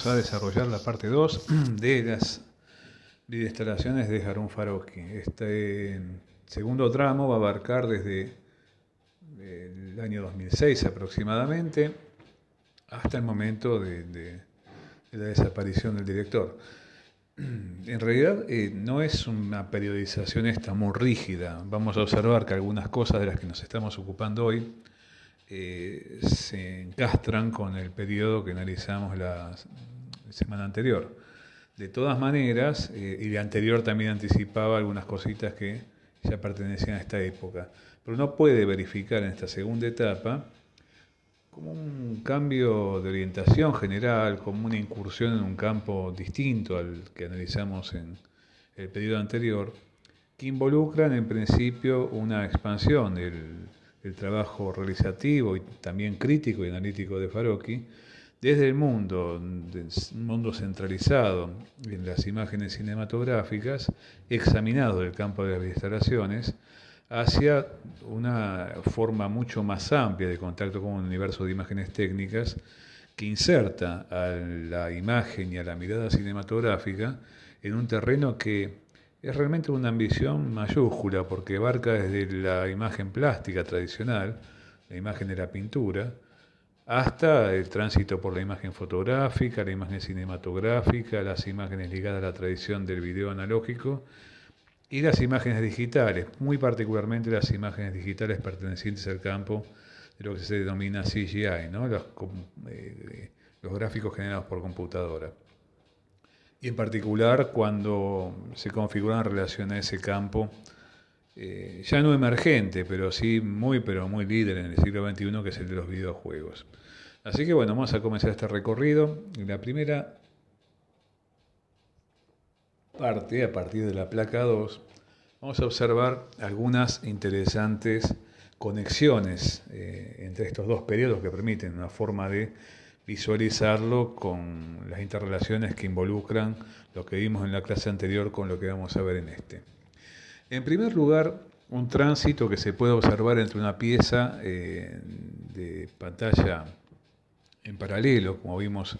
vamos a desarrollar la parte 2 de las instalaciones de Harun Faroqui. Este segundo tramo va a abarcar desde el año 2006 aproximadamente hasta el momento de, la desaparición del director. En realidad eh, no es una periodización esta muy rígida. Vamos a observar que algunas cosas de las que nos estamos ocupando hoy eh, se encastran con el periodo que analizamos la semana anterior. De todas maneras, eh, y de anterior también anticipaba algunas cositas que ya pertenecían a esta época. Pero uno puede verificar en esta segunda etapa como un cambio de orientación general, como una incursión en un campo distinto al que analizamos en el periodo anterior, que involucran en principio una expansión del el trabajo realizativo y también crítico y analítico de Faroqui, desde el mundo, un mundo centralizado en las imágenes cinematográficas, examinado del campo de las instalaciones, hacia una forma mucho más amplia de contacto con un universo de imágenes técnicas que inserta a la imagen y a la mirada cinematográfica en un terreno que es realmente una ambición mayúscula porque abarca desde la imagen plástica tradicional, la imagen de la pintura, hasta el tránsito por la imagen fotográfica, la imagen cinematográfica, las imágenes ligadas a la tradición del video analógico y las imágenes digitales, muy particularmente las imágenes digitales pertenecientes al campo de lo que se denomina CGI, los, eh, los gráficos generados por computadora. Y en particular cuando se configuran relaciones a ese campo, eh, ya no emergente, pero sí muy, pero muy líder en el siglo XXI, que es el de los videojuegos. Así que bueno, vamos a comenzar este recorrido. La primera parte, a partir de la placa 2, vamos a observar algunas interesantes conexiones eh, entre estos dos periodos que permiten una forma de visualizarlo con las interrelaciones que involucran lo que vimos en la clase anterior con lo que vamos a ver en este. En primer lugar, un tránsito que se puede observar entre una pieza eh, de pantalla en paralelo, como vimos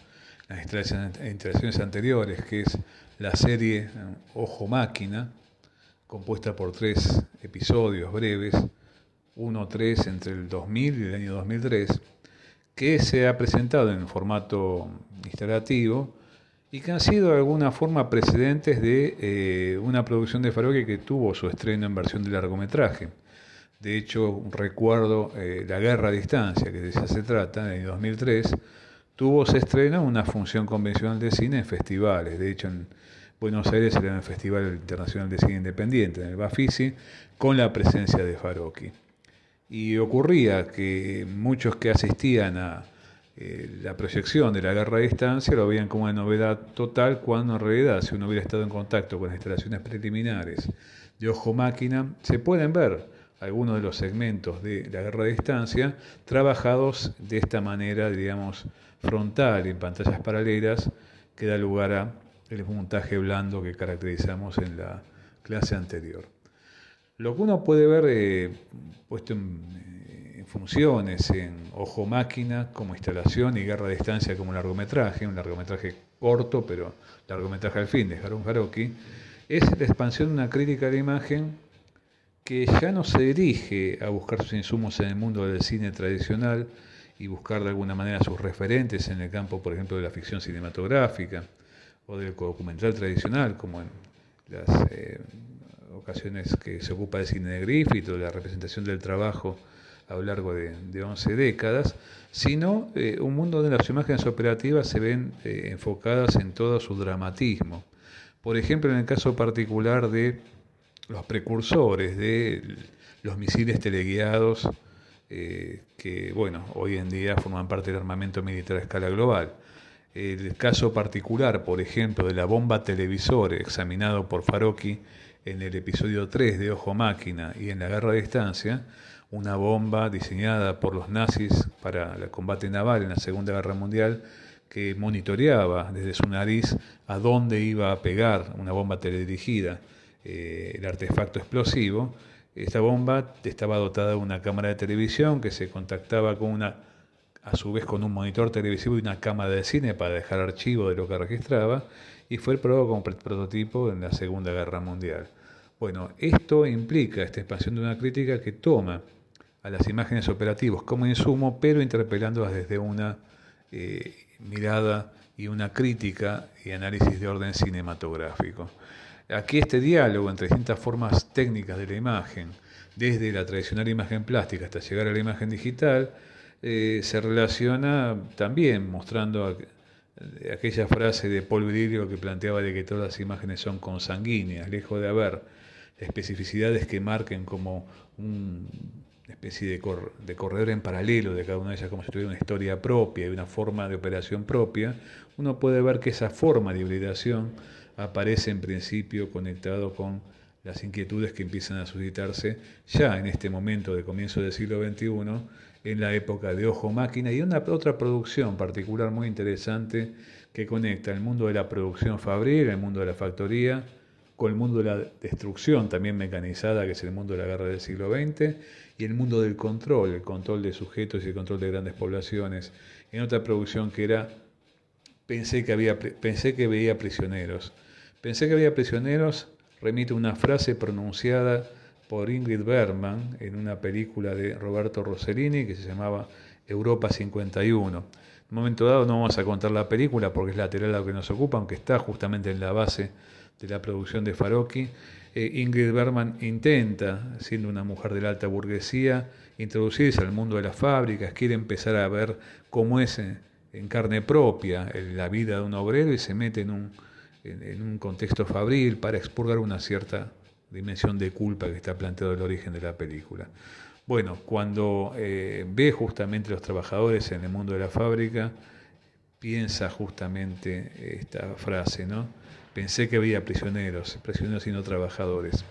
en las instalaciones anteriores, que es la serie eh, Ojo Máquina, compuesta por tres episodios breves, uno tres entre el 2000 y el año 2003, que se ha presentado en formato instalativo y que han sido de alguna forma precedentes de eh, una producción de Faroque que tuvo su estreno en versión de largometraje. De hecho, recuerdo eh, La Guerra a Distancia, que de esa se trata, en el 2003, tuvo su estreno en una función convencional de cine en festivales. De hecho, en Buenos Aires era el Festival Internacional de Cine Independiente, en el Bafisi, con la presencia de Faroqui. Y ocurría que muchos que asistían a eh, la proyección de la guerra a distancia lo veían como una novedad total, cuando en realidad, si uno hubiera estado en contacto con las instalaciones preliminares de ojo máquina, se pueden ver algunos de los segmentos de la guerra a distancia trabajados de esta manera, digamos, frontal, en pantallas paralelas, que da lugar a el montaje blando que caracterizamos en la clase anterior. Lo que uno puede ver eh, puesto eh, en, funciones, en ojo máquina como instalación y guerra a distancia como largometraje, un largometraje corto pero largometraje al fin de Harun Haroki, es la expansión de una crítica de imagen que ya no se dirige a buscar sus insumos en el mundo del cine tradicional y buscar de alguna manera sus referentes en el campo, por ejemplo, de la ficción cinematográfica o del documental tradicional, como en las eh, ocasiones que se ocupa del cine de Griffith o de la representación del trabajo a lo largo de, de 11 décadas, sino eh, un mundo donde las imágenes operativas se ven eh, enfocadas en todo su dramatismo. Por ejemplo, en el caso particular de los precursores de los misiles teleguiados, eh, que bueno, hoy en día forman parte del armamento militar a escala global. El caso particular, por ejemplo, de la bomba televisor examinado por Faroqui en el episodio 3 de Ojo Máquina y en la Guerra de Distancia, una bomba diseñada por los nazis para el combate naval en la Segunda Guerra Mundial que monitoreaba desde su nariz a dónde iba a pegar una bomba teledirigida, eh, el artefacto explosivo. Esta bomba estaba dotada de una cámara de televisión que se contactaba con una a su vez con un monitor televisivo y una cámara de cine para dejar archivo de lo que registraba, y fue probado como prototipo en la Segunda Guerra Mundial. Bueno, esto implica esta expansión de una crítica que toma a las imágenes operativas como insumo, pero interpelándolas desde una eh, mirada y una crítica y análisis de orden cinematográfico. Aquí este diálogo entre distintas formas técnicas de la imagen, desde la tradicional imagen plástica hasta llegar a la imagen digital, eh, se relaciona también mostrando aquella frase de Paul Virilio que planteaba de que todas las imágenes son consanguíneas, lejos de haber especificidades que marquen como especie de, de, corredor en paralelo de cada una de ellas, como si tuviera una historia propia y una forma de operación propia, uno puede ver que esa forma de hibridación aparece en principio conectado con las inquietudes que empiezan a suscitarse ya en este momento de comienzo del siglo XXI en la época de Ojo Máquina y una otra producción particular muy interesante que conecta el mundo de la producción fabril, el mundo de la factoría, con el mundo de la destrucción también mecanizada, que es el mundo de la guerra del siglo XX, y el mundo del control, el control de sujetos y el control de grandes poblaciones, en otra producción que era Pensé que, había, pensé que veía prisioneros. Pensé que había prisioneros, remite una frase pronunciada por Ingrid Bergman en una película de Roberto Rossellini que se llamaba Europa 51. En un momento dado no vamos a contar la película porque es lateral a lo que nos ocupa, aunque está justamente en la base de la producción de Farocchi. Eh, Ingrid Bergman intenta, siendo una mujer de la alta burguesía, introducirse al mundo de las fábricas, quiere empezar a ver cómo es en carne propia la vida de un obrero y se mete en un, en un contexto fabril para expurgar una cierta dimensión de culpa que está planteado el origen de la película. Bueno, cuando eh, ve justamente los trabajadores en el mundo de la fábrica, piensa justamente esta frase, ¿no? Pensé que había prisioneros, prisioneros y no trabajadores.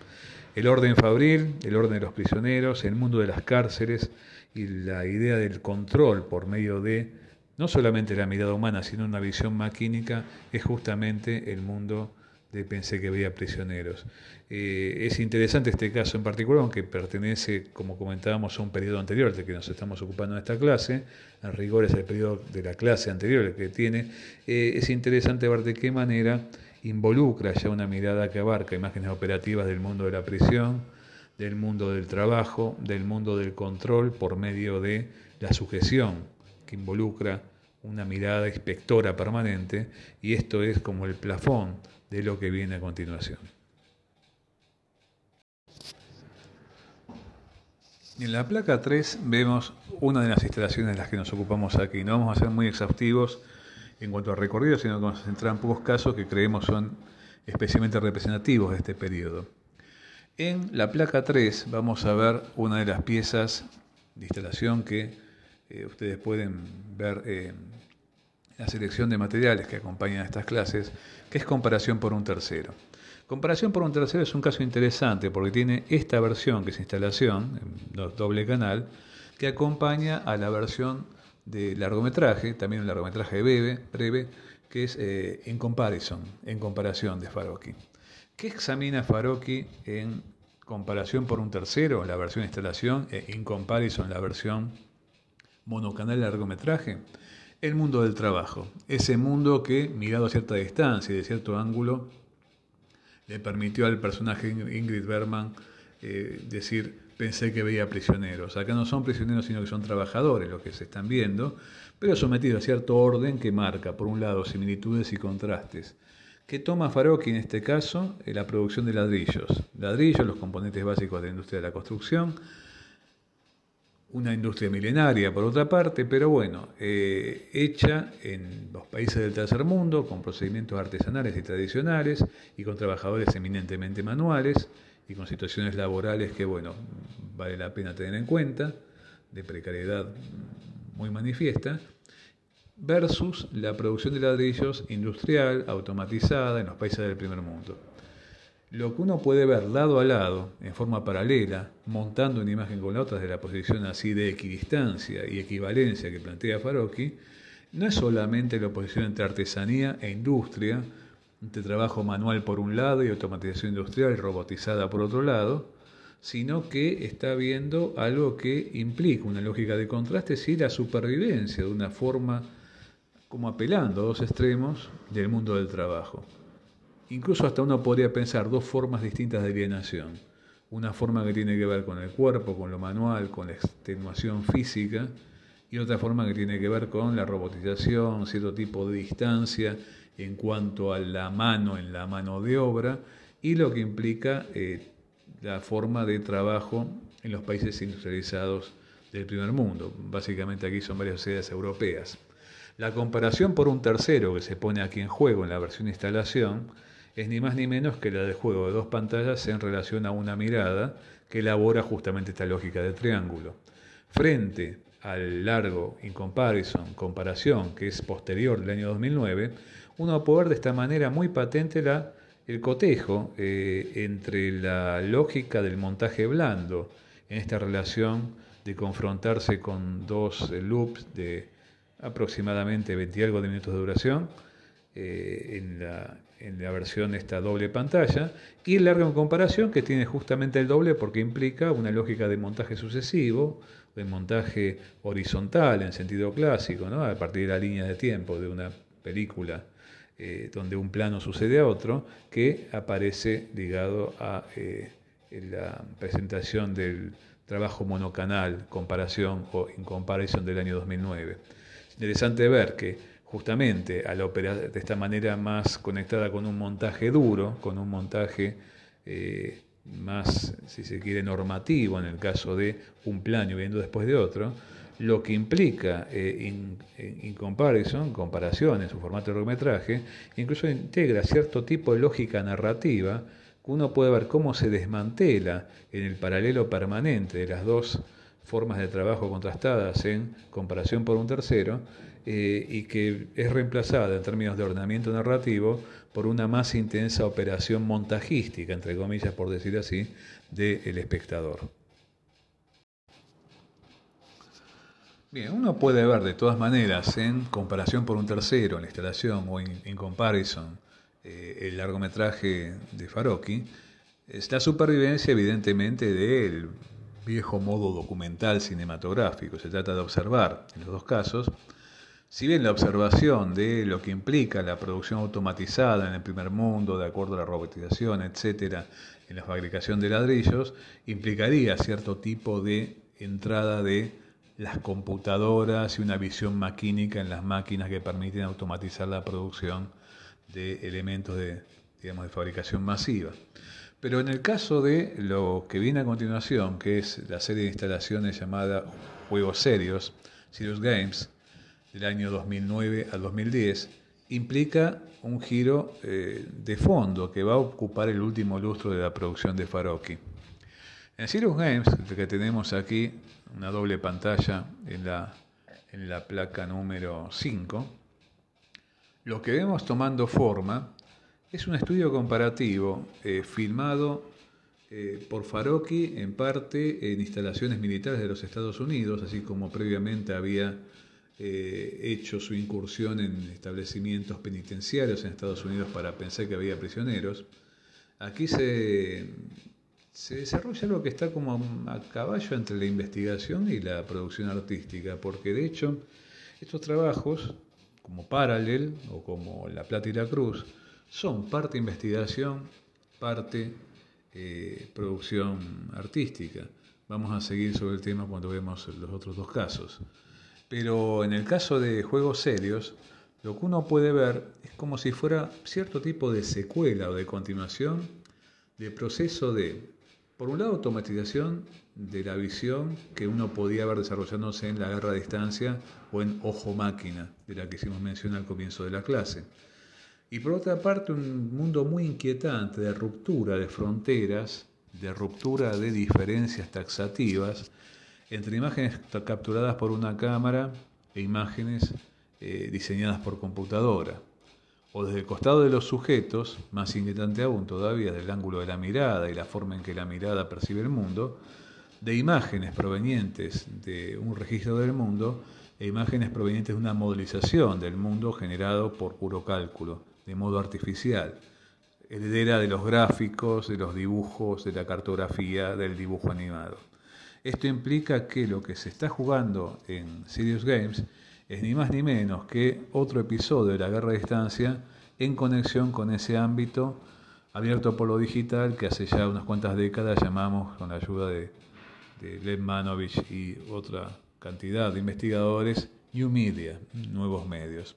El orden fabril, el orden de los prisioneros, el mundo de las cárceles y la idea del control por medio de no solamente la mirada humana, sino una visión maquínica, es justamente el mundo de Pensé que veía prisioneros. Eh, es interesante este caso en particular, aunque pertenece, como comentábamos, a un periodo anterior del que nos estamos ocupando en esta clase, en rigor es el periodo de la clase anterior el que tiene, eh, es interesante ver de qué manera involucra ya una mirada que abarca imágenes operativas del mundo de la prisión, del mundo del trabajo, del mundo del control por medio de la sujeción que involucra una mirada inspectora permanente y esto es como el plafón de lo que viene a continuación. En la placa 3 vemos una de las instalaciones de las que nos ocupamos aquí. No vamos a ser muy exhaustivos en cuanto a recorrido, sino que centrar en pocos casos que creemos son especialmente representativos de este periodo. En la placa 3 vamos a ver una de las piezas de instalación que eh, ustedes pueden ver en la selección de materiales que acompañan a estas clases, que es comparación por un tercero. Comparación por un tercero es un caso interesante porque tiene esta versión, que es instalación, doble canal, que acompaña a la versión de largometraje, también un largometraje breve, breve que es eh, en comparison, en comparación de Farocchi. ¿Qué examina Farocchi en comparación por un tercero, la versión instalación, e in comparison, la versión monocanal largometraje? El mundo del trabajo, ese mundo que, mirado a cierta distancia y de cierto ángulo, le permitió al personaje Ingrid Bergman eh, decir, pensé que veía prisioneros. Acá no son prisioneros, sino que son trabajadores los que se están viendo, pero sometidos a cierto orden que marca, por un lado, similitudes y contrastes. que toma Farocchi en este caso? La producción de ladrillos. Ladrillos, los componentes básicos de la industria de la construcción, una industria milenaria por otra parte, pero bueno, eh, hecha en los países del tercer mundo, con procedimientos artesanales y tradicionales y con trabajadores eminentemente manuales y con situaciones laborales que, bueno, vale la pena tener en cuenta, de precariedad muy manifiesta, versus la producción de ladrillos industrial, automatizada en los países del primer mundo. Lo que uno puede ver lado a lado, en forma paralela, montando una imagen con la otra desde la posición así de equidistancia y equivalencia que plantea Farocchi, no es solamente la oposición entre artesanía e industria, entre trabajo manual por un lado y automatización industrial robotizada por otro lado, sino que está viendo algo que implica una lógica de contraste, y la supervivencia de una forma como apelando a dos extremos del mundo del trabajo. Incluso hasta uno podría pensar dos formas distintas de alienación. Una forma que tiene que ver con el cuerpo, con lo manual, con la extenuación física, y otra forma que tiene que ver con la robotización, cierto tipo de distancia en cuanto a la mano en la mano de obra y lo que implica eh, la forma de trabajo en los países industrializados del primer mundo. Básicamente aquí son varias sociedades europeas. La comparación por un tercero que se pone aquí en juego en la versión instalación es ni más ni menos que la del juego de dos pantallas en relación a una mirada que elabora justamente esta lógica de triángulo. Frente al largo in comparison, comparación, que es posterior del año 2009, uno puede ver de esta manera muy patente el cotejo eh, entre la lógica del montaje blando en esta relación de confrontarse con dos eh, loops de aproximadamente 20 y algo de minutos de duración eh, en, la, en, la, versión esta doble pantalla y el largo en comparación que tiene justamente el doble porque implica una lógica de montaje sucesivo, de montaje horizontal en sentido clásico, ¿no? a partir de la línea de tiempo de una película eh, donde un plano sucede a otro, que aparece ligado a eh, la presentación del trabajo monocanal, comparación o in comparison del año 2009. Es interesante ver que justamente al operar de esta manera más conectada con un montaje duro, con un montaje eh, más, si se quiere, normativo en el caso de un plano viendo después de otro, lo que implica eh, in, comparison, comparación en su formato de largometraje, incluso integra cierto tipo de lógica narrativa que uno puede ver cómo se desmantela en el paralelo permanente de las dos formas de trabajo contrastadas en comparación por un tercero eh, y que es reemplazada en términos de ordenamiento narrativo por una más intensa operación montajística, entre comillas por decir así, del espectador. Bien, uno puede ver de todas maneras en comparación por un tercero, en la instalación o en, comparison, eh, el largometraje de Farocchi, es la supervivencia evidentemente del viejo modo documental cinematográfico. Se trata de observar, en los dos casos, si bien la observación de lo que implica la producción automatizada en el primer mundo, de acuerdo a la robotización, etcétera, en la fabricación de ladrillos, implicaría cierto tipo de entrada de las computadoras y una visión maquínica en las máquinas que permiten automatizar la producción de elementos de, digamos, de fabricación masiva. Pero en el caso de lo que viene a continuación, que es la serie de instalaciones llamada Juegos Serios, Serious Games, del año 2009 al 2010, implica un giro eh, de fondo que va a ocupar el último lustro de la producción de Farocchi. En Serious Games, que tenemos aquí una doble pantalla en la, en la placa número 5, lo que vemos tomando forma es un estudio comparativo eh, filmado eh, por Farocchi en parte en instalaciones militares de los Estados Unidos, así como previamente había eh, hecho su incursión en establecimientos penitenciarios en Estados Unidos para pensar que había prisioneros. Aquí se, se desarrolla algo que está como a caballo entre la investigación y la producción artística, porque de hecho estos trabajos, como Paralel o como La Plata y la Cruz, son parte investigación, parte eh, producción artística. Vamos a seguir sobre el tema cuando vemos los otros dos casos. Pero en el caso de juegos serios, lo que uno puede ver es como si fuera cierto tipo de secuela o de continuación del proceso de por un lado, automatización de la visión que uno podía ver desarrollándose en la guerra a distancia o en ojo-máquina, de la que hicimos mención al comienzo de la clase. Y por otra parte, un mundo muy inquietante de ruptura de fronteras, de ruptura de diferencias taxativas entre imágenes capturadas por una cámara e imágenes eh, diseñadas por computadora o desde el costado de los sujetos, más inquietante aún todavía del ángulo de la mirada y la forma en que la mirada percibe el mundo, de imágenes provenientes de un registro del mundo e imágenes provenientes de una modelización del mundo generado por puro cálculo, de modo artificial. heredera de los gráficos, de los dibujos, de la cartografía, del dibujo animado. Esto implica que lo que se está jugando en Serious Games es ni más ni menos que otro episodio de la guerra a distancia en conexión con ese ámbito abierto por lo digital que hace ya unas cuantas décadas llamamos con la ayuda de, de Manovich y otra cantidad de investigadores New Media, nuevos medios.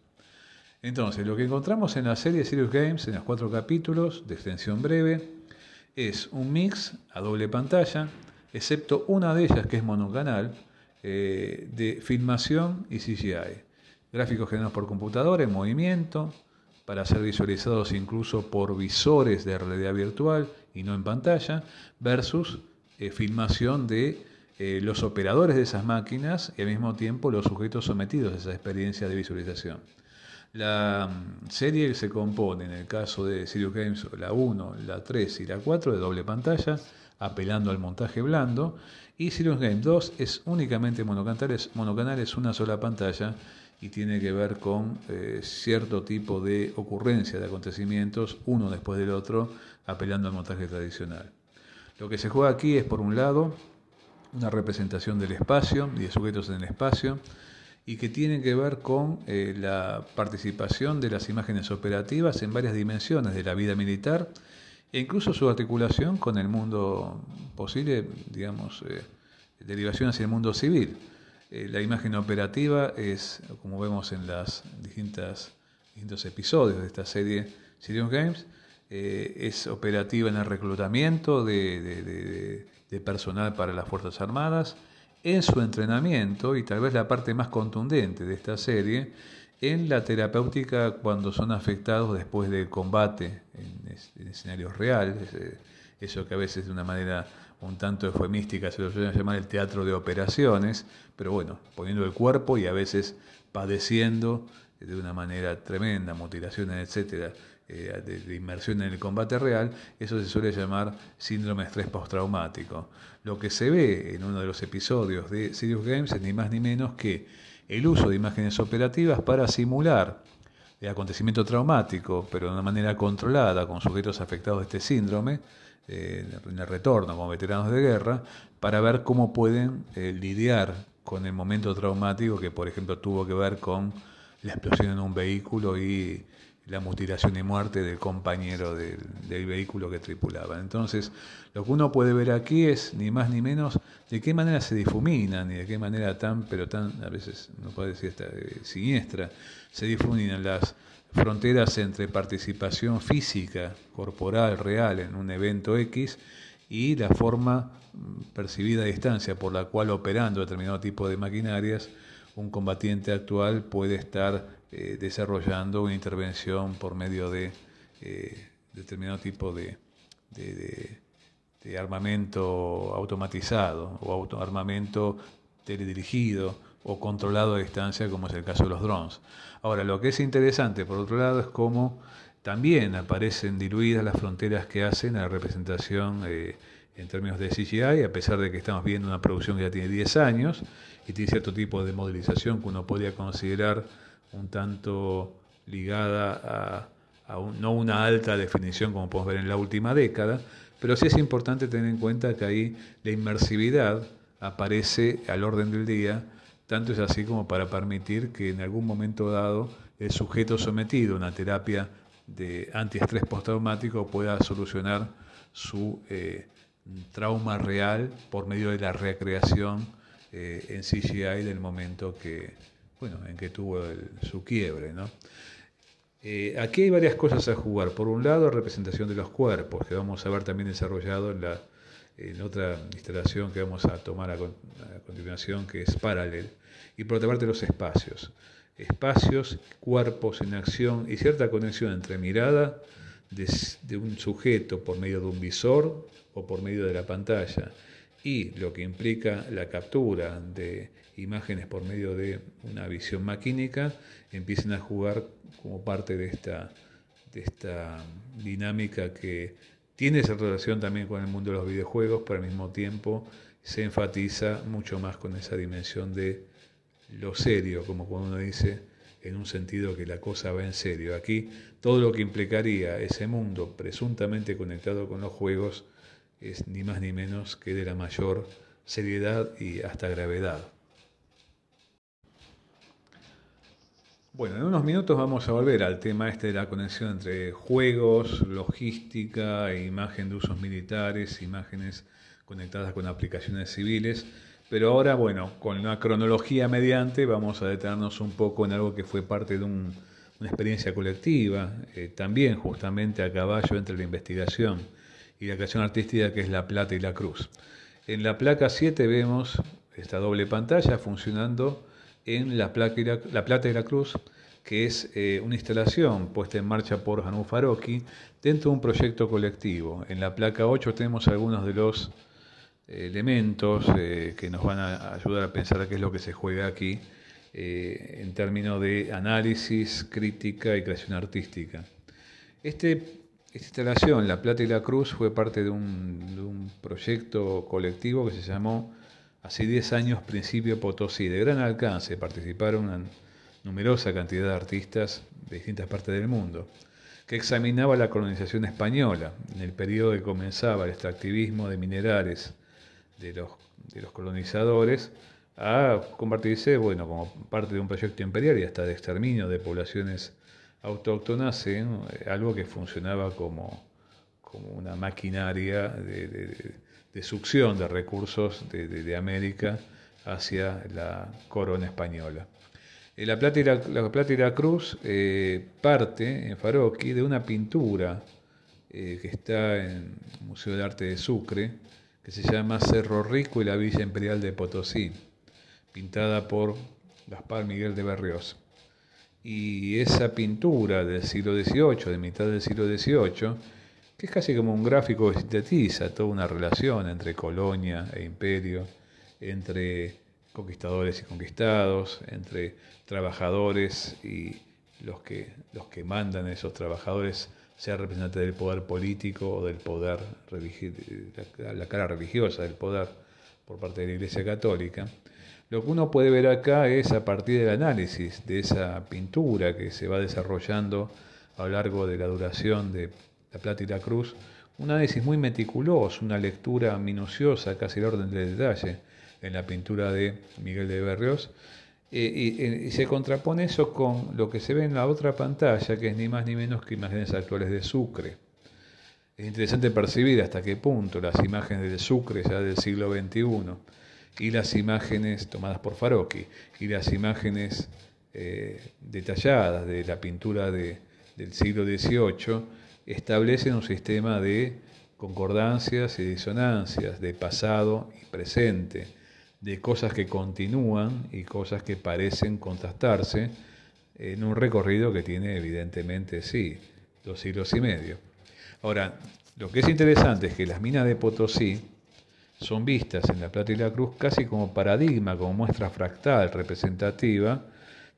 Entonces, lo que encontramos en la serie Serious Games, en los cuatro capítulos de extensión breve, es un mix a doble pantalla, excepto una de ellas que es monocanal, eh, de filmación y CGI. Gráficos generados por computadora en movimiento, para ser visualizados incluso por visores de realidad virtual y no en pantalla, versus eh, filmación de eh, los operadores de esas máquinas y al mismo tiempo los sujetos sometidos a esa experiencia de visualización. La mm, serie se compone, en el caso de Sirius Games, la 1, la 3 y la 4 de doble pantalla, apelando al montaje blando, y Sirius Games 2 es únicamente monocanal, es, monocanal, es una sola pantalla y tiene que ver con eh, cierto tipo de ocurrencia de acontecimientos, uno después del otro, apelando al montaje tradicional. Lo que se juega aquí es, por un lado, una representación del espacio y de sujetos en el espacio, y que tiene que ver con eh, la participación de las imágenes operativas en varias dimensiones de la vida militar e incluso su articulación con el mundo posible, digamos, eh, derivación hacia el mundo civil. Eh, la imagen operativa es, como vemos en los distintos episodios de esta serie Sirius Games, es operativa en el reclutamiento de personal para las Fuerzas Armadas, en su entrenamiento, y tal vez la parte más contundente de esta serie, en la terapéutica cuando son afectados después del combate en, escenarios reales, eh, eso que a veces de una manera un tanto eufemística se lo suele llamar el teatro de operaciones, pero bueno, poniendo el cuerpo y a veces padeciendo de una manera tremenda, mutilaciones, etcétera, eh, de, inmersión en el combate real, eso se suele llamar síndrome de estrés postraumático. Lo que se ve en uno de los episodios de Serious Games es ni más ni menos que el uso de imágenes operativas para simular el acontecimiento traumático, pero de una manera controlada, con sujetos afectados de este síndrome, eh, en el retorno como veteranos de guerra, para ver cómo pueden eh, lidiar con el momento traumático que, por ejemplo, tuvo que ver con la explosión en un vehículo y la mutilación y muerte del compañero del, vehículo que tripulaba. Entonces, lo que uno puede ver aquí es ni más ni menos de qué manera se difuminan y de qué manera tan, pero tan, a veces no puede decir esta, eh, siniestra, se difuminan las fronteras entre participación física, corporal, real en un evento X y la forma mm, percibida a distancia por la cual operando determinado tipo de maquinarias un combatiente actual puede estar eh, desarrollando una intervención por medio de eh, determinado tipo de, armamento automatizado o auto, armamento teledirigido o controlado a distancia, como es el caso de los drones. Ahora, lo que es interesante, por otro lado, es cómo también aparecen diluidas las fronteras que hacen a la representación eh, en términos de CGI, a pesar de que estamos viendo una producción que ya tiene 10 años y tiene cierto tipo de modelización que uno podría considerar un tanto ligada a, no una alta definición como podemos ver en la última década, pero sí es importante tener en cuenta que ahí la inmersividad aparece al orden del día, tanto es así como para permitir que en algún momento dado el sujeto sometido a una terapia de antiestrés postraumático pueda solucionar su eh, trauma real por medio de la recreación eh, en CGI del momento que, bueno, en que tuvo su quiebre. ¿no? Eh, aquí hay varias cosas a jugar. Por un lado, representación de los cuerpos, que vamos a ver también desarrollado en, la, en otra instalación que vamos a tomar a, continuación, que es Paralel. Y por otra parte, los espacios. Espacios, cuerpos en acción y cierta conexión entre mirada de un sujeto por medio de un visor o por medio de la pantalla y lo que implica la captura de imágenes por medio de una visión maquínica empiecen a jugar como parte de esta, de esta dinámica que tiene esa relación también con el mundo de los videojuegos, pero al mismo tiempo se enfatiza mucho más con esa dimensión de lo serio, como cuando uno dice en un sentido que la cosa va en serio. Aquí todo lo que implicaría ese mundo presuntamente conectado con los juegos es ni más ni menos que de la mayor seriedad y hasta gravedad. Bueno, en unos minutos vamos a volver al tema este de la conexión entre juegos, logística, e imagen de usos militares, imágenes conectadas con aplicaciones civiles. Pero ahora, bueno, con una cronología mediante, vamos a detenernos un poco en algo que fue parte de una experiencia colectiva, eh, también justamente a caballo entre la investigación y la creación artística, que es la plata y la cruz. En la placa 7 vemos esta doble pantalla funcionando en la, Plata y la Cruz, que es eh, una instalación puesta en marcha por Hanu Faroki dentro de un proyecto colectivo. En la placa 8 tenemos algunos de los eh, elementos eh, que nos van a ayudar a pensar qué es lo que se juega aquí en términos de análisis, crítica y creación artística. Este, esta instalación, La Plata y la Cruz, fue parte de de un proyecto colectivo que se llamó Hace 10 años, Principio Potosí, de gran alcance, participaron una numerosa cantidad de artistas de distintas partes del mundo, que examinaba la colonización española. En el periodo que comenzaba el extractivismo de minerales de los, colonizadores a convertirse, bueno, como parte de un proyecto imperial y hasta de exterminio de poblaciones autóctonas eh, algo que funcionaba como, una maquinaria de succión de recursos de, América hacia la corona española. Eh, la Plata y la, Plata y la Cruz eh, parte en Faroqui de una pintura eh, que está en el Museo de Arte de Sucre, que se llama Cerro Rico y la Villa Imperial de Potosí, pintada por Gaspar Miguel de Berrios. Y esa pintura del siglo XVIII, de mitad del siglo XVIII, que es casi como un gráfico que sintetiza toda una relación entre colonia e imperio, entre conquistadores y conquistados, entre trabajadores y los que, los que mandan a esos trabajadores, sea representante del poder político o del poder, la, la cara religiosa del poder por parte de la Iglesia Católica. Lo que uno puede ver acá es a partir del análisis de esa pintura que se va desarrollando a lo largo de la duración de la Plata y la Cruz, un análisis muy meticuloso, una lectura minuciosa, casi el orden del detalle, en la pintura de Miguel de Berrios, eh, y, se contrapone eso con lo que se ve en la otra pantalla, que es ni más ni menos que imágenes actuales de Sucre. Es interesante percibir hasta qué punto las imágenes de Sucre ya del siglo XXI y las imágenes tomadas por Faroqui y las imágenes eh, detalladas de la pintura de, del siglo XVIII establecen un sistema de concordancias y disonancias, de pasado y presente, de cosas que continúan y cosas que parecen contrastarse en un recorrido que tiene evidentemente, sí, dos siglos y medio. Ahora, lo que es interesante es que las minas de Potosí son vistas en la Plata y la Cruz casi como paradigma, como muestra fractal representativa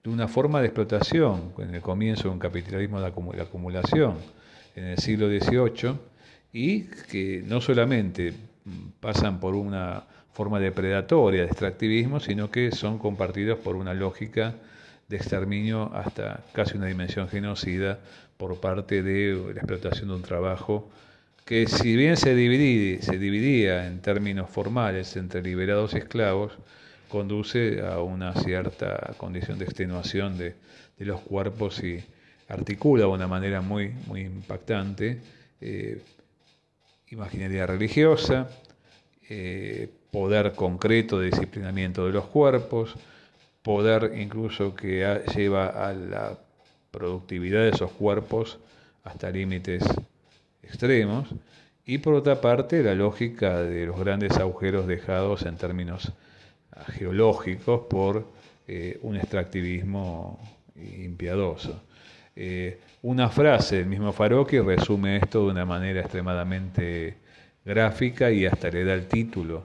de una forma de explotación en el comienzo de un capitalismo de acumulación en el siglo XVIII y que no solamente pasan por una forma depredatoria de extractivismo, sino que son compartidos por una lógica de exterminio hasta casi una dimensión genocida por parte de la explotación de un trabajo que si bien se dividía, se dividía en términos formales entre liberados y esclavos, conduce a una cierta condición de extenuación de los cuerpos y, articula de una manera muy, muy impactante eh, religiosa, eh, poder concreto de disciplinamiento de los cuerpos, poder incluso que lleva a la productividad de esos cuerpos hasta límites extremos, y por otra parte la lógica de los grandes agujeros dejados en términos geológicos por eh, un extractivismo impiadoso. Eh, una frase del mismo Faroque resume esto de una manera extremadamente gráfica y hasta le da el título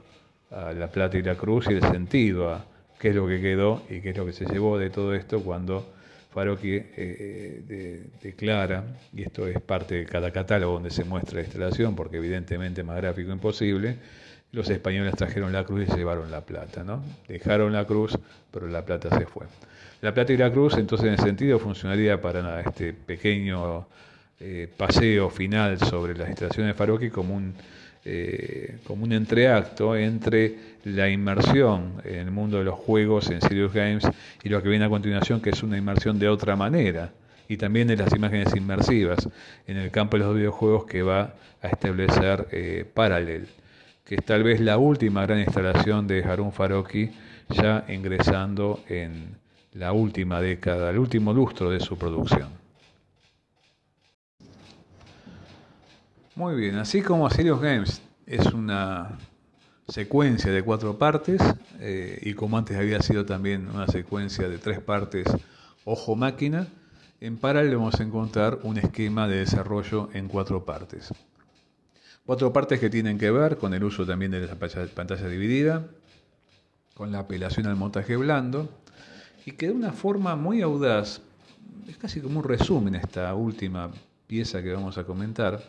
a La Plata y la Cruz y el sentido a qué es lo que quedó y qué es lo que se llevó de todo esto cuando Faroque eh, eh, declara, y esto es parte de cada catálogo donde se muestra la instalación, porque evidentemente más gráfico imposible, Los españoles trajeron la cruz y se llevaron la plata, ¿no? Dejaron la cruz, pero la plata se fue. La plata y la cruz, entonces, en ese sentido, funcionaría para este pequeño eh, paseo final sobre las instalaciones de Faroqui como un, eh, como un entreacto entre la inmersión en el mundo de los juegos en Serious Games y lo que viene a continuación, que es una inmersión de otra manera, y también de las imágenes inmersivas en el campo de los videojuegos que va a establecer eh, Parallel, que es tal vez la última gran instalación de Harun Faroqui, ya ingresando en la última década, el último lustro de su producción. Muy bien, así como Serious Games es una secuencia de cuatro partes, eh, y como antes había sido también una secuencia de tres partes ojo-máquina, en paralelo vamos a encontrar un esquema de desarrollo en cuatro partes. Cuatro partes que tienen que ver con el uso también de la pantalla dividida, con la apelación al montaje blando, y que de una forma muy audaz, es casi como un resumen esta última pieza que vamos a comentar,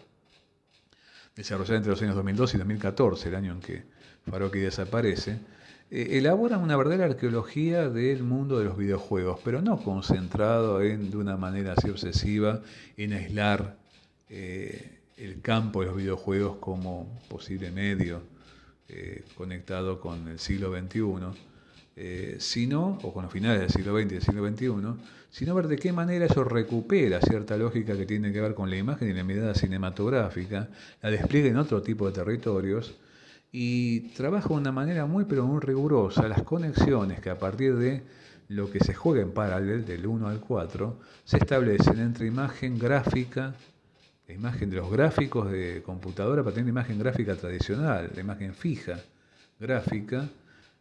desarrollada entre los años 2012 y 2014, el año en que Faroqui desaparece, eh, elabora una verdadera arqueología del mundo de los videojuegos, pero no concentrado en, de una manera así obsesiva en aislar eh, el campo de los videojuegos como posible medio eh, conectado con el siglo XXI, sino, o con los finales del siglo XX y del siglo XXI, sino ver de qué manera eso recupera cierta lógica que tiene que ver con la imagen y la mirada cinematográfica, la despliega en otro tipo de territorios y trabaja de una manera muy pero muy rigurosa las conexiones que a partir de lo que se juega en paralelo del 1 al 4 se establecen entre imagen gráfica, la imagen de los gráficos de computadora para tener imagen gráfica tradicional, la imagen fija gráfica,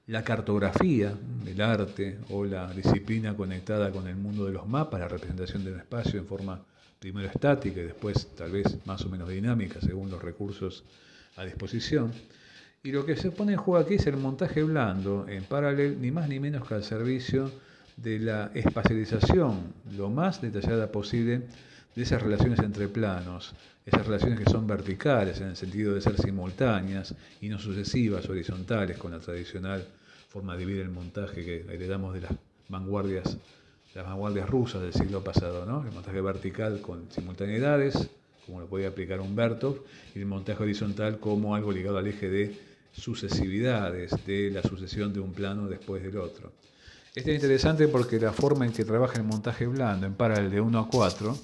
la cartografía, el arte o la disciplina conectada con el mundo de los mapas, la representación del espacio en forma primero estática y después tal vez más o menos dinámica según los recursos a disposición. Y lo que se pone en juego aquí es el montaje blando en paralelo, ni más ni menos que al servicio de la espacialización lo más detallada posible de esas relaciones entre planos, esas relaciones que son verticales en el sentido de ser simultáneas y no sucesivas, horizontales, con la tradicional forma de dividir el montaje que heredamos de las vanguardias, las vanguardias rusas del siglo pasado, ¿no? El montaje vertical con simultaneidades, como lo podía aplicar Humberto, y el montaje horizontal como algo ligado al eje de sucesividades, de la sucesión de un plano después del otro. Esto es interesante porque la forma en que trabaja el montaje blando en paralelo de 1 a 4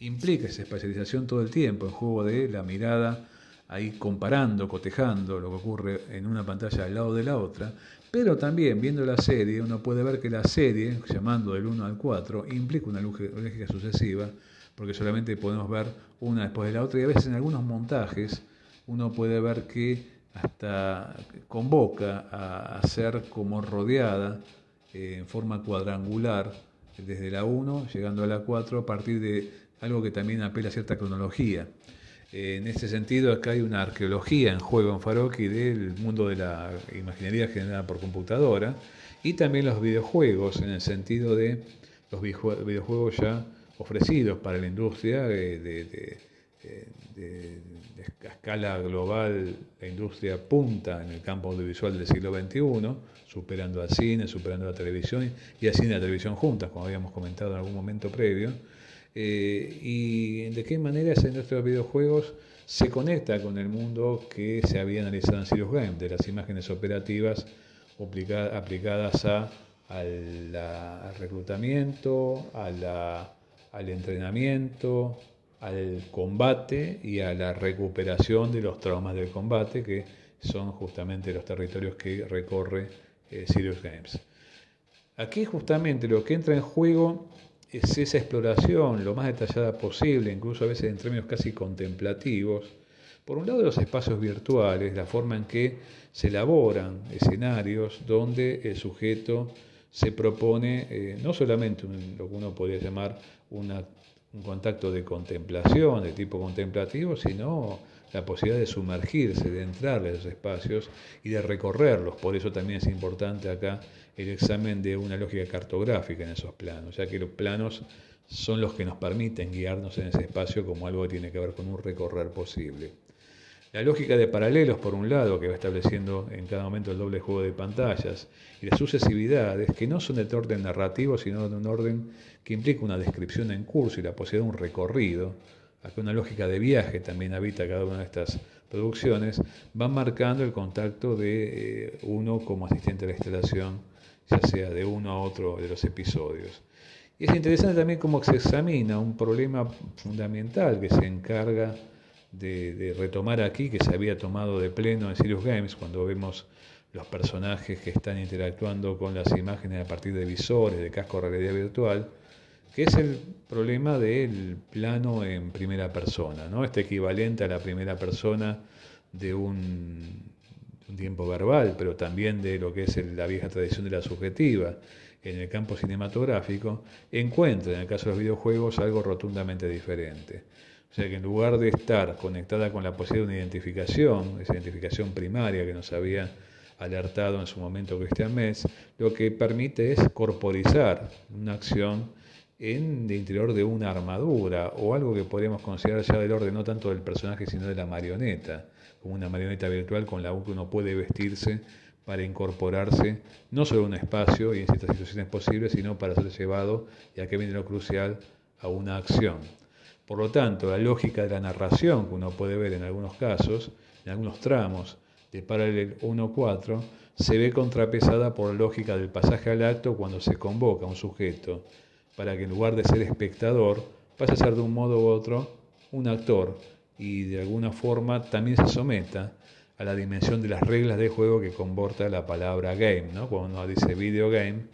implica esa especialización todo el tiempo, en juego de la mirada ahí comparando, cotejando lo que ocurre en una pantalla al lado de la otra, pero también viendo la serie uno puede ver que la serie, llamando del 1 al 4, implica una lógica sucesiva, porque solamente podemos ver una después de la otra y a veces en algunos montajes uno puede ver que hasta convoca a, ser como rodeada eh, en forma cuadrangular desde la 1 llegando a la 4 a partir de algo que también apela a cierta cronología. En este sentido, acá hay una arqueología en juego en Faroqui del mundo de la imaginería generada por computadora y también los videojuegos, en el sentido de los videojuegos ya ofrecidos para la industria de, de, a escala global, la industria punta en el campo audiovisual del siglo XXI, superando al cine, superando a la televisión y al cine y la televisión juntas, como habíamos comentado en algún momento previo eh, y de qué manera esa industria de los videojuegos se conecta con el mundo que se había analizado en Serious Game, de las imágenes operativas aplicadas a, al, reclutamiento, al entrenamiento, al combate y a la recuperación de los traumas del combate, que son justamente los territorios que recorre eh, Serious Games. Aquí justamente lo que entra en juego es esa exploración lo más detallada posible, incluso a veces en términos casi contemplativos, por un lado los espacios virtuales, la forma en que se elaboran escenarios donde el sujeto se propone eh, no solamente lo que uno podría llamar un contacto de contemplación, de tipo contemplativo, sino la posibilidad de sumergirse, de entrar en esos espacios y de recorrerlos. Por eso también es importante acá el examen de una lógica cartográfica en esos planos, ya que los planos son los que nos permiten guiarnos en ese espacio como algo que tiene que ver con un recorrer posible. La lógica de paralelos, por un lado, que va estableciendo en cada momento el doble juego de pantallas, y las sucesividades, que no son de orden narrativo, sino de un orden que implica una descripción en curso y la posibilidad de un recorrido, aquí una lógica de viaje también habita cada una de estas producciones, van marcando el contacto de eh, uno como asistente a la instalación, ya sea de uno a otro de los episodios. Y es interesante también cómo se examina un problema fundamental que se encarga de, retomar aquí, que se había tomado de pleno en Sirius Games, cuando vemos los personajes que están interactuando con las imágenes a partir de visores, de casco de realidad virtual, que es el problema del plano en primera persona, ¿no? este equivalente a la primera persona de un, tiempo verbal, pero también de lo que es la vieja tradición de la subjetiva en el campo cinematográfico, encuentra en el caso de los videojuegos algo rotundamente diferente. O sea que en lugar de estar conectada con la posibilidad de una identificación, esa identificación primaria que nos había alertado en su momento Christian Metz, lo que permite es corporizar una acción en el interior de una armadura o algo que podríamos considerar ya del orden no tanto del personaje sino de la marioneta, como una marioneta virtual con la que uno puede vestirse para incorporarse no solo a un espacio y en ciertas situaciones posibles, sino para ser llevado, y aquí viene lo crucial, a una acción. Por lo tanto, la lógica de la narración que uno puede ver en algunos casos, en algunos tramos de Paralel 1.4, se ve contrapesada por la lógica del pasaje al acto cuando se convoca a un sujeto para que en lugar de ser espectador pase a ser de un modo u otro un actor y de alguna forma también se someta a la dimensión de las reglas de juego que comporta la palabra game. ¿no? Cuando uno dice video game,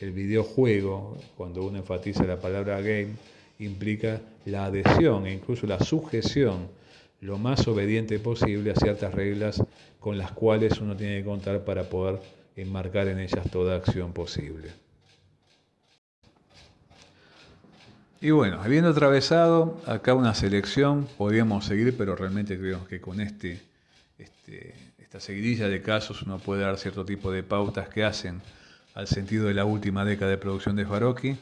el videojuego, cuando uno enfatiza la palabra game, implica la adhesión e incluso la sujeción lo más obediente posible a ciertas reglas con las cuales uno tiene que contar para poder enmarcar en ellas toda acción posible. Y bueno, habiendo atravesado acá una selección, podríamos seguir, pero realmente creo que con este, este, esta seguidilla de casos uno puede dar cierto tipo de pautas que hacen al sentido de la última década de producción de Faroqui.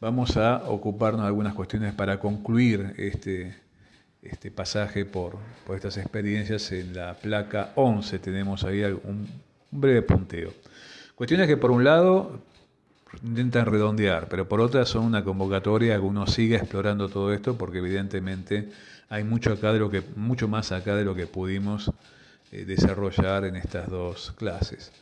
Vamos a ocuparnos de algunas cuestiones para concluir este, este pasaje por, por estas experiencias. En la placa 11 tenemos ahí un, un breve punteo. Cuestiones que por un lado intentan redondear, pero por otra son una convocatoria que uno sigue explorando todo esto porque evidentemente hay mucho acá de lo que mucho más acá de lo que pudimos eh, desarrollar en estas dos clases.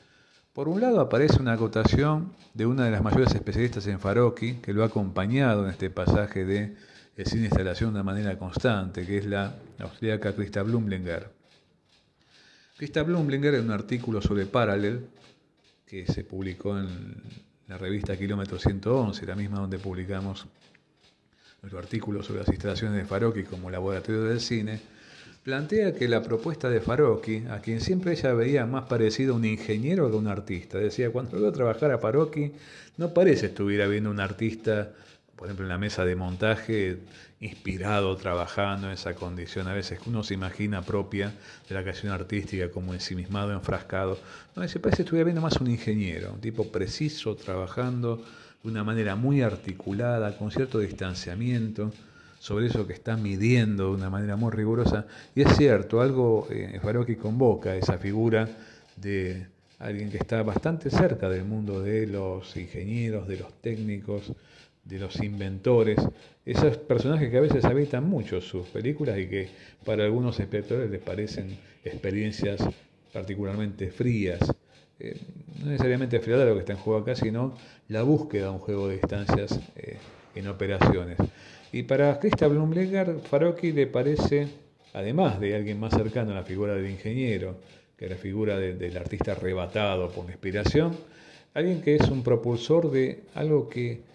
Por un lado aparece una acotación de una de las mayores especialistas en Faroqui que lo ha acompañado en este pasaje de el cine instalación de manera constante, que es la austríaca Christa Blumlinger. Christa Blumlinger en un artículo sobre Parallel que se publicó en la revista Kilómetro 111, la misma donde publicamos nuestro artículo sobre las instalaciones de Farocchi como laboratorio del cine, plantea que la propuesta de Farocchi, a quien siempre ella veía más parecido a un ingeniero que a un artista, decía, cuando veo trabajar a Farocchi, no parece estuviera viendo un artista por ejemplo, en la mesa de montaje, inspirado, trabajando en esa condición, a veces uno se imagina propia de la creación artística como ensimismado, enfrascado. No, se parece estuviera viendo más un ingeniero, un tipo preciso, trabajando de una manera muy articulada, con cierto distanciamiento sobre eso que está midiendo de una manera muy rigurosa. Y es cierto, algo eh, que convoca esa figura de alguien que está bastante cerca del mundo de los ingenieros, de los técnicos, de los inventores, esos personajes que a veces habitan mucho sus películas y que para algunos espectadores les parecen experiencias particularmente frías. Eh, no necesariamente friada lo que está en juego acá, sino la búsqueda de un juego de distancias eh, en operaciones. Y para Christa Blumleger, Farocchi le parece, además de alguien más cercano a la figura del ingeniero, que es la figura del artista arrebatado por la inspiración, alguien que es un propulsor de algo que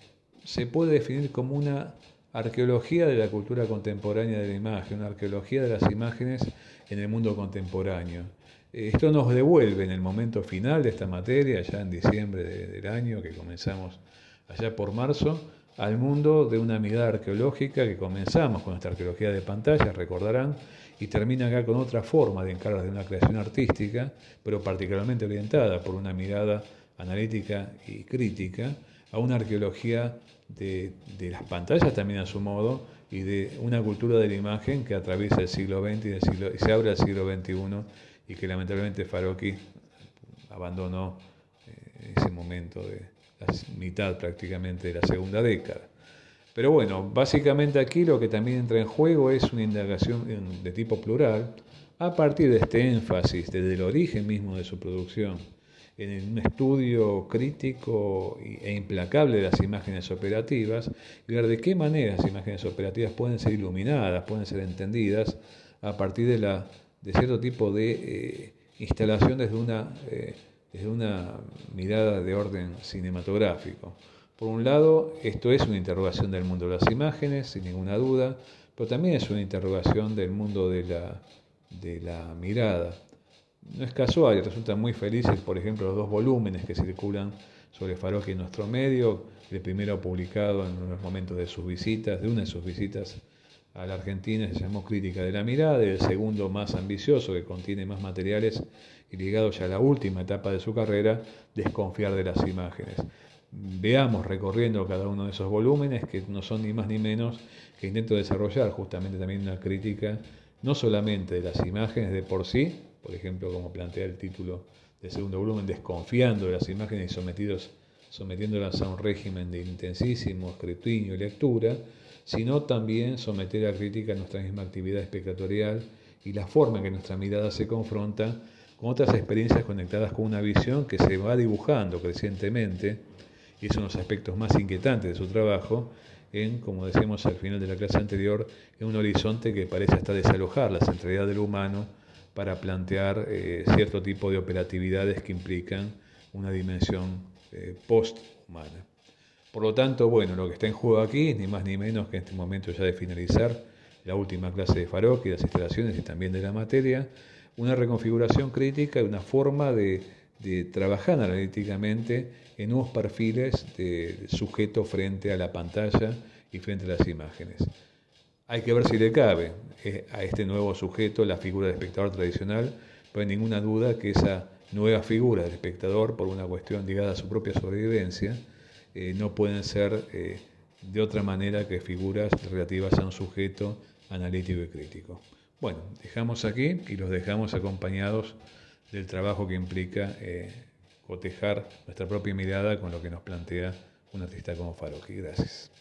se puede definir como una arqueología de la cultura contemporánea de la imagen, una arqueología de las imágenes en el mundo contemporáneo. Esto nos devuelve en el momento final de esta materia, ya en diciembre del año que comenzamos allá por marzo, al mundo de una mirada arqueológica que comenzamos con esta arqueología de pantallas, recordarán, y termina acá con otra forma de encarar de una creación artística, pero particularmente orientada por una mirada analítica y crítica a una arqueología de, las pantallas también a su modo y de una cultura de la imagen que atraviesa el siglo XX y, se abre al siglo XXI y que lamentablemente Farocchi abandonó en ese momento de la mitad prácticamente de la segunda década. Pero bueno, básicamente aquí lo que también entra en juego es una indagación de tipo plural a partir de este énfasis desde el origen mismo de su producción en un estudio crítico e implacable de las imágenes operativas y ver de qué manera las imágenes operativas pueden ser iluminadas, pueden ser entendidas a partir de, la, de cierto tipo de eh, instalación desde una, eh, desde una mirada de orden cinematográfico. Por un lado, esto es una interrogación del mundo de las imágenes, sin ninguna duda, pero también es una interrogación del mundo de la, de la mirada. No es casual y resultan muy felices, por ejemplo, los dos volúmenes que circulan sobre Farocchi en nuestro medio, el primero publicado en los momentos de sus visitas, de una de sus visitas a la Argentina, se llamó Crítica de la Mirada, y el segundo más ambicioso, que contiene más materiales y ligado ya a la última etapa de su carrera, Desconfiar de las imágenes. Veamos recorriendo cada uno de esos volúmenes, que no son ni más ni menos que intento desarrollar justamente también una crítica, no solamente de las imágenes de por sí, por ejemplo, como plantea el título del segundo volumen, desconfiando de las imágenes y sometidos, sometiéndolas a un régimen de intensísimo escrutinio y lectura, sino también someter a crítica nuestra misma actividad espectatorial y la forma en que nuestra mirada se confronta con otras experiencias conectadas con una visión que se va dibujando crecientemente, y es uno de los aspectos más inquietantes de su trabajo, en, como decíamos al final de la clase anterior, en un horizonte que parece hasta desalojar la centralidad del humano para plantear eh, cierto tipo de operatividades que implican una dimensión eh, post-humana. Por lo tanto, bueno, lo que está en juego aquí ni más ni menos que en este momento ya de finalizar la última clase de Farok y las instalaciones y también de la materia, una reconfiguración crítica y una forma de, de trabajar analíticamente en nuevos perfiles de sujeto frente a la pantalla y frente a las imágenes. Hay que ver si le cabe eh, a este nuevo sujeto la figura del espectador tradicional, pero hay ninguna duda que esa nueva figura del espectador, por una cuestión ligada a su propia sobrevivencia, eh, no pueden ser eh, de otra manera que figuras relativas a un sujeto analítico y crítico. Bueno, dejamos aquí y los dejamos acompañados del trabajo que implica cotejar nuestra propia mirada con lo que nos plantea un artista como Faroqui. Gracias.